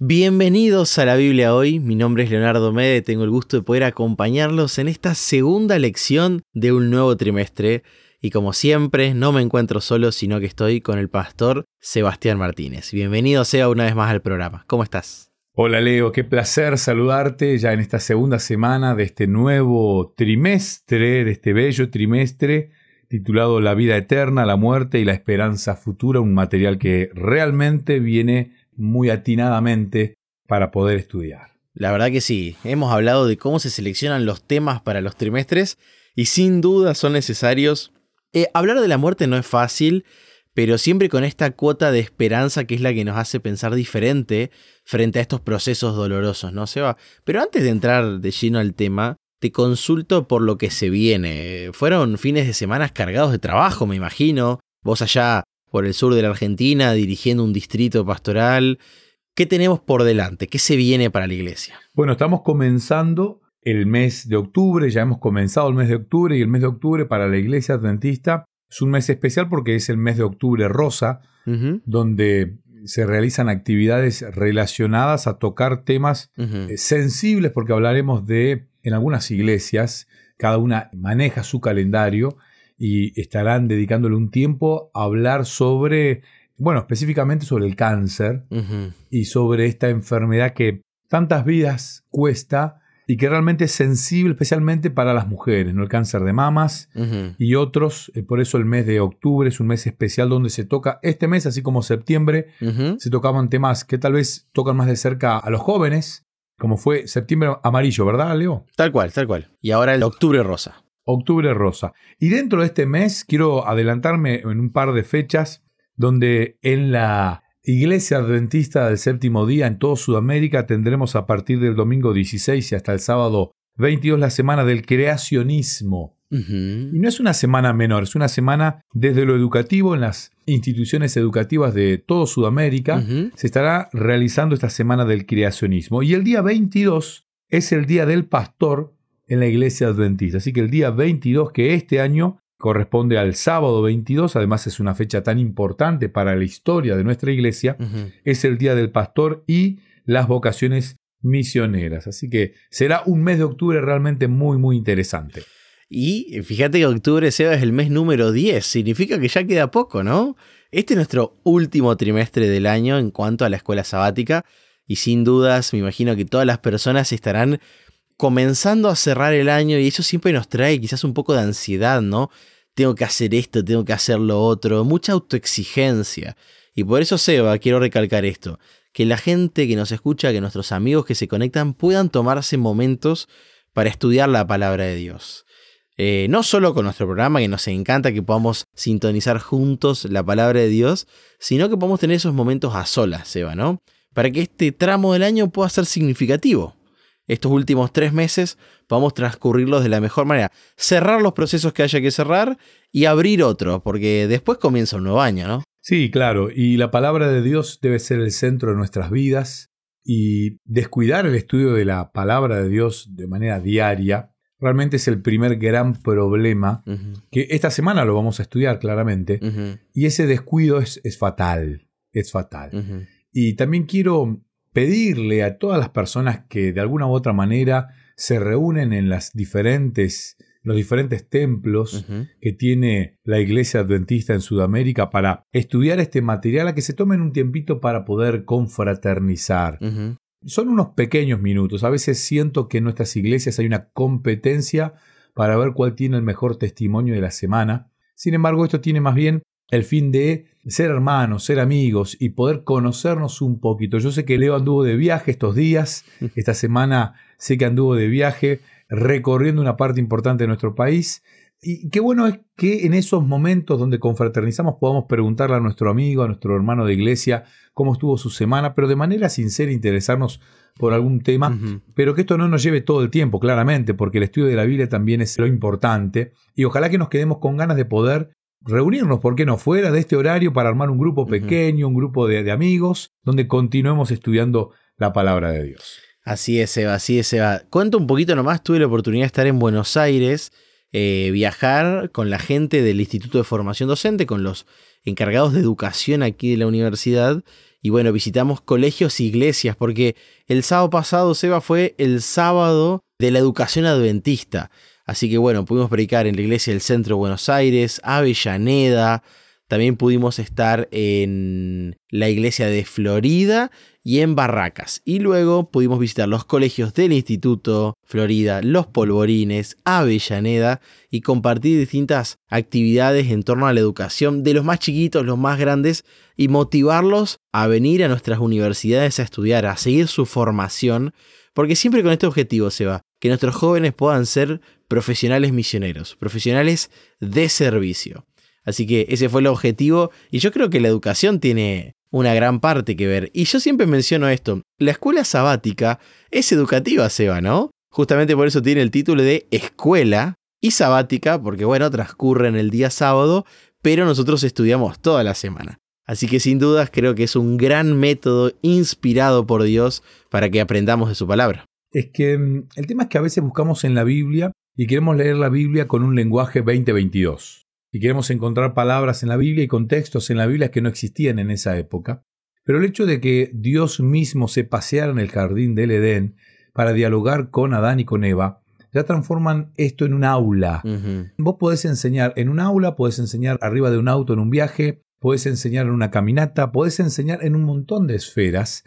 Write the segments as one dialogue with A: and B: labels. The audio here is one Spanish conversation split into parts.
A: Bienvenidos a la Biblia hoy, mi nombre es Leonardo Mede, tengo el gusto de poder acompañarlos en esta segunda lección de un nuevo trimestre. Y como siempre no me encuentro solo sino que estoy con el pastor Sebastián Martínez. Bienvenido sea una vez más al programa, ¿cómo estás?
B: Hola Leo, qué placer saludarte ya en esta segunda semana de este nuevo trimestre, de este bello trimestre titulado La vida eterna, la muerte y la esperanza futura, un material que realmente viene muy atinadamente para poder estudiar.
A: La verdad que sí, hemos hablado de cómo se seleccionan los temas para los trimestres y sin duda son necesarios. Eh, hablar de la muerte no es fácil, pero siempre con esta cuota de esperanza que es la que nos hace pensar diferente frente a estos procesos dolorosos, ¿no, Seba? Pero antes de entrar de lleno al tema, te consulto por lo que se viene. Fueron fines de semana cargados de trabajo, me imagino. Vos allá por el sur de la Argentina, dirigiendo un distrito pastoral. ¿Qué tenemos por delante? ¿Qué se viene para la iglesia?
B: Bueno, estamos comenzando el mes de octubre, ya hemos comenzado el mes de octubre y el mes de octubre para la iglesia adventista es un mes especial porque es el mes de octubre rosa, donde se realizan actividades relacionadas a tocar temas eh, sensibles, porque hablaremos de, en algunas iglesias, cada una maneja su calendario y estarán dedicándole un tiempo a hablar sobre, bueno, específicamente sobre el cáncer y sobre esta enfermedad que tantas vidas cuesta y que realmente es sensible especialmente para las mujeres, ¿no? El cáncer de mamas y otros, eh, por eso el mes de octubre es un mes especial donde se toca, este mes, así como septiembre, se tocaban temas que tal vez tocan más de cerca a los jóvenes, como fue septiembre amarillo, ¿verdad, Leo?
A: Tal cual, tal cual. Y ahora el octubre rosa.
B: Octubre Rosa. Y dentro de este mes quiero adelantarme en un par de fechas donde en la Iglesia Adventista del Séptimo Día en toda Sudamérica tendremos a partir del domingo 16 y hasta el sábado 22 la semana del creacionismo. Y no es una semana menor, es una semana desde lo educativo en las instituciones educativas de toda Sudamérica. Se estará realizando esta semana del creacionismo. Y el día 22 es el día del pastor en la iglesia adventista. Así que el día 22, que este año corresponde al sábado 22, además es una fecha tan importante para la historia de nuestra iglesia, es el día del pastor y las vocaciones misioneras. Así que será un mes de octubre realmente muy, muy interesante.
A: Y fíjate que octubre, Seba, es el mes número 10, significa que ya queda poco, ¿no? Este es nuestro último trimestre del año en cuanto a la escuela sabática y sin dudas me imagino que todas las personas estarán comenzando a cerrar el año y eso siempre nos trae quizás un poco de ansiedad, ¿no? Tengo que hacer esto, tengo que hacer lo otro, mucha autoexigencia. Y por eso, Seba, quiero recalcar esto, que la gente que nos escucha, que nuestros amigos que se conectan puedan tomarse momentos para estudiar la palabra de Dios. Eh, no solo con nuestro programa, que nos encanta que podamos sintonizar juntos la palabra de Dios, sino que podamos tener esos momentos a solas, Seba, ¿no? Para que este tramo del año pueda ser significativo estos últimos tres meses vamos transcurrirlos de la mejor manera. Cerrar los procesos que haya que cerrar y abrir otro, porque después comienza un nuevo año, ¿no?
B: Sí, claro, y la palabra de Dios debe ser el centro de nuestras vidas y descuidar el estudio de la palabra de Dios de manera diaria realmente es el primer gran problema que esta semana lo vamos a estudiar claramente y ese descuido es, es fatal, es fatal. Y también quiero pedirle a todas las personas que de alguna u otra manera se reúnen en las diferentes, los diferentes templos que tiene la iglesia adventista en Sudamérica para estudiar este material, a que se tomen un tiempito para poder confraternizar. Son unos pequeños minutos. A veces siento que en nuestras iglesias hay una competencia para ver cuál tiene el mejor testimonio de la semana. Sin embargo, esto tiene más bien el fin de ser hermanos, ser amigos y poder conocernos un poquito. Yo sé que Leo anduvo de viaje estos días, esta semana sé que anduvo de viaje recorriendo una parte importante de nuestro país. Y qué bueno es que en esos momentos donde confraternizamos podamos preguntarle a nuestro amigo, a nuestro hermano de iglesia, cómo estuvo su semana, pero de manera sincera interesarnos por algún tema, pero que esto no nos lleve todo el tiempo, claramente, porque el estudio de la Biblia también es lo importante, y ojalá que nos quedemos con ganas de poder reunirnos, ¿por qué no? Fuera de este horario para armar un grupo pequeño, un grupo de, amigos, donde continuemos estudiando la palabra de Dios.
A: Así es, Eva, así es, Eva. Cuento un poquito nomás, tuve la oportunidad de estar en Buenos Aires eh, viajar con la gente del Instituto de Formación Docente, con los encargados de educación aquí de la universidad. Y bueno, visitamos colegios e iglesias, porque el sábado pasado, Seba, fue el sábado de la educación adventista. Así que bueno, pudimos predicar en la iglesia del centro de Buenos Aires, Avellaneda, también pudimos estar en la iglesia de Florida y en Barracas. Y luego pudimos visitar los colegios del Instituto Florida, los Polvorines, Avellaneda y compartir distintas actividades en torno a la educación de los más chiquitos, los más grandes y motivarlos a venir a nuestras universidades a estudiar, a seguir su formación, porque siempre con este objetivo se va, que nuestros jóvenes puedan ser profesionales misioneros, profesionales de servicio. Así que ese fue el objetivo y yo creo que la educación tiene una gran parte que ver. Y yo siempre menciono esto, la escuela sabática es educativa, Seba, ¿no? Justamente por eso tiene el título de escuela y sabática, porque bueno, transcurre en el día sábado, pero nosotros estudiamos toda la semana. Así que sin dudas creo que es un gran método inspirado por Dios para que aprendamos de su palabra.
B: Es que mm, el tema es que a veces buscamos en la Biblia y queremos leer la Biblia con un lenguaje 2022 y queremos encontrar palabras en la Biblia y contextos en la Biblia que no existían en esa época. Pero el hecho de que Dios mismo se paseara en el jardín del Edén para dialogar con Adán y con Eva, ya transforman esto en un aula. Vos podés enseñar en un aula, podés enseñar arriba de un auto en un viaje, podés enseñar en una caminata, podés enseñar en un montón de esferas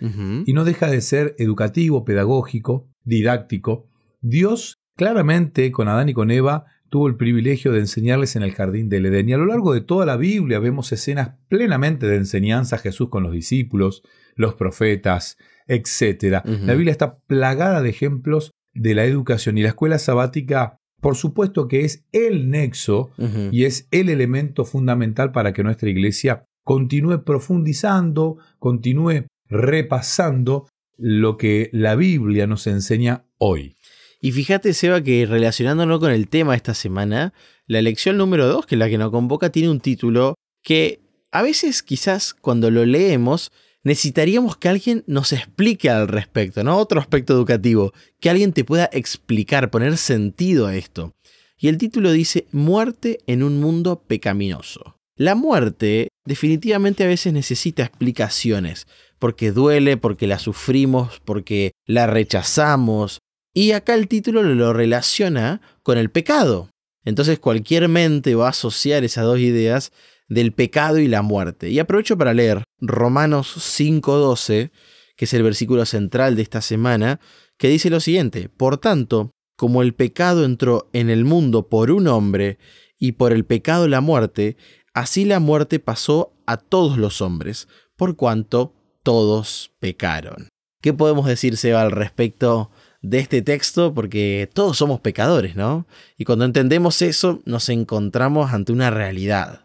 B: y no deja de ser educativo, pedagógico, didáctico. Dios claramente con Adán y con Eva tuvo el privilegio de enseñarles en el jardín del Edén. Y a lo largo de toda la Biblia vemos escenas plenamente de enseñanza a Jesús con los discípulos, los profetas, etc. La Biblia está plagada de ejemplos de la educación y la escuela sabática, por supuesto que es el nexo y es el elemento fundamental para que nuestra iglesia continúe profundizando, continúe repasando lo que la Biblia nos enseña hoy.
A: Y fíjate, Seba, que relacionándolo con el tema esta semana, la lección número 2, que es la que nos convoca, tiene un título que a veces quizás cuando lo leemos necesitaríamos que alguien nos explique al respecto, ¿no? Otro aspecto educativo, que alguien te pueda explicar, poner sentido a esto. Y el título dice Muerte en un mundo pecaminoso. La muerte definitivamente a veces necesita explicaciones, porque duele, porque la sufrimos, porque la rechazamos, y acá el título lo relaciona con el pecado. Entonces cualquier mente va a asociar esas dos ideas del pecado y la muerte. Y aprovecho para leer Romanos 5.12, que es el versículo central de esta semana, que dice lo siguiente, Por tanto, como el pecado entró en el mundo por un hombre, y por el pecado la muerte, así la muerte pasó a todos los hombres, por cuanto todos pecaron. ¿Qué podemos decir, Seba, al respecto de este texto porque todos somos pecadores, ¿no? Y cuando entendemos eso nos encontramos ante una realidad.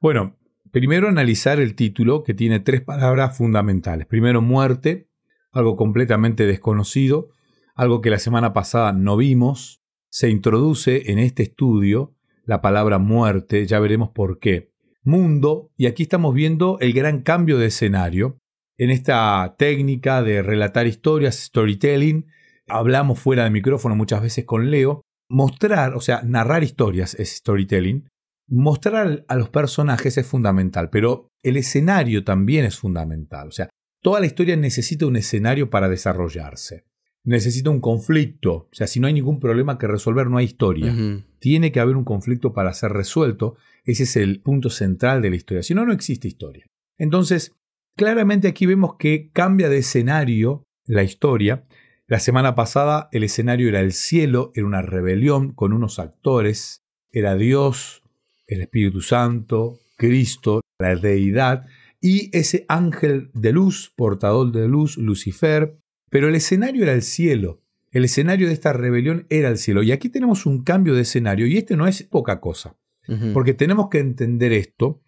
B: Bueno, primero analizar el título que tiene tres palabras fundamentales. Primero, muerte, algo completamente desconocido, algo que la semana pasada no vimos. Se introduce en este estudio la palabra muerte, ya veremos por qué. Mundo, y aquí estamos viendo el gran cambio de escenario. En esta técnica de relatar historias, storytelling, hablamos fuera de micrófono muchas veces con Leo, mostrar, o sea, narrar historias es storytelling, mostrar a los personajes es fundamental, pero el escenario también es fundamental, o sea, toda la historia necesita un escenario para desarrollarse. Necesita un conflicto, o sea, si no hay ningún problema que resolver, no hay historia. Tiene que haber un conflicto para ser resuelto, ese es el punto central de la historia, si no, no existe historia. Entonces, claramente aquí vemos que cambia de escenario la historia la semana pasada el escenario era el cielo, era una rebelión con unos actores, era Dios, el Espíritu Santo, Cristo, la deidad y ese ángel de luz, portador de luz, Lucifer, pero el escenario era el cielo. El escenario de esta rebelión era el cielo. Y aquí tenemos un cambio de escenario y este no es poca cosa, porque tenemos que entender esto,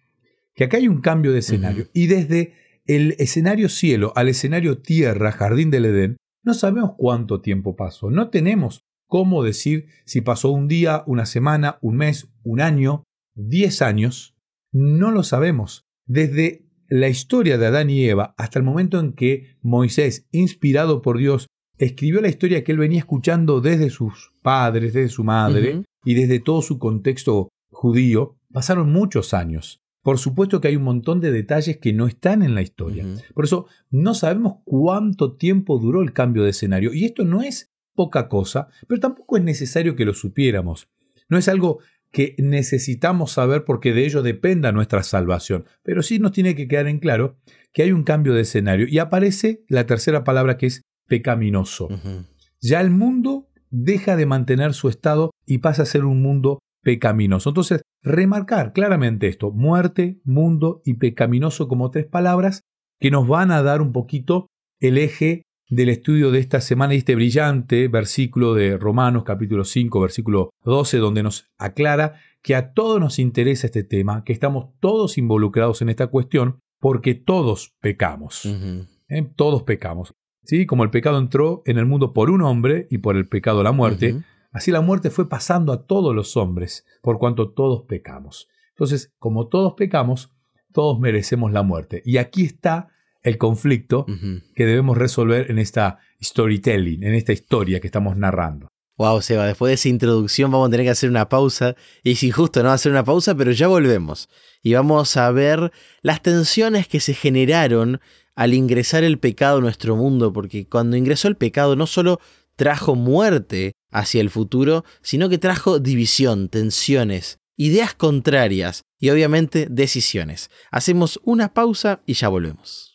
B: que acá hay un cambio de escenario y desde el escenario cielo al escenario tierra, jardín del Edén, no sabemos cuánto tiempo pasó, no tenemos cómo decir si pasó un día, una semana, un mes, un año, diez años, no lo sabemos. Desde la historia de Adán y Eva hasta el momento en que Moisés, inspirado por Dios, escribió la historia que él venía escuchando desde sus padres, desde su madre, y desde todo su contexto judío, pasaron muchos años. Por supuesto que hay un montón de detalles que no están en la historia. Por eso no sabemos cuánto tiempo duró el cambio de escenario. Y esto no es poca cosa, pero tampoco es necesario que lo supiéramos. No es algo que necesitamos saber porque de ello dependa nuestra salvación. Pero sí nos tiene que quedar en claro que hay un cambio de escenario. Y aparece la tercera palabra que es pecaminoso. Ya el mundo deja de mantener su estado y pasa a ser un mundo pecaminoso. Entonces, remarcar claramente esto, muerte, mundo y pecaminoso como tres palabras que nos van a dar un poquito el eje del estudio de esta semana y este brillante versículo de Romanos capítulo 5, versículo 12, donde nos aclara que a todos nos interesa este tema, que estamos todos involucrados en esta cuestión, porque todos pecamos. ¿Eh? Todos pecamos. ¿Sí? Como el pecado entró en el mundo por un hombre y por el pecado la muerte, Así la muerte fue pasando a todos los hombres, por cuanto todos pecamos. Entonces, como todos pecamos, todos merecemos la muerte. Y aquí está el conflicto que debemos resolver en esta storytelling, en esta historia que estamos narrando.
A: Wow, Seba, después de esa introducción vamos a tener que hacer una pausa. Y es injusto no hacer una pausa, pero ya volvemos. Y vamos a ver las tensiones que se generaron al ingresar el pecado a nuestro mundo, porque cuando ingresó el pecado no solo trajo muerte hacia el futuro, sino que trajo división, tensiones, ideas contrarias y obviamente decisiones. Hacemos una pausa y ya volvemos.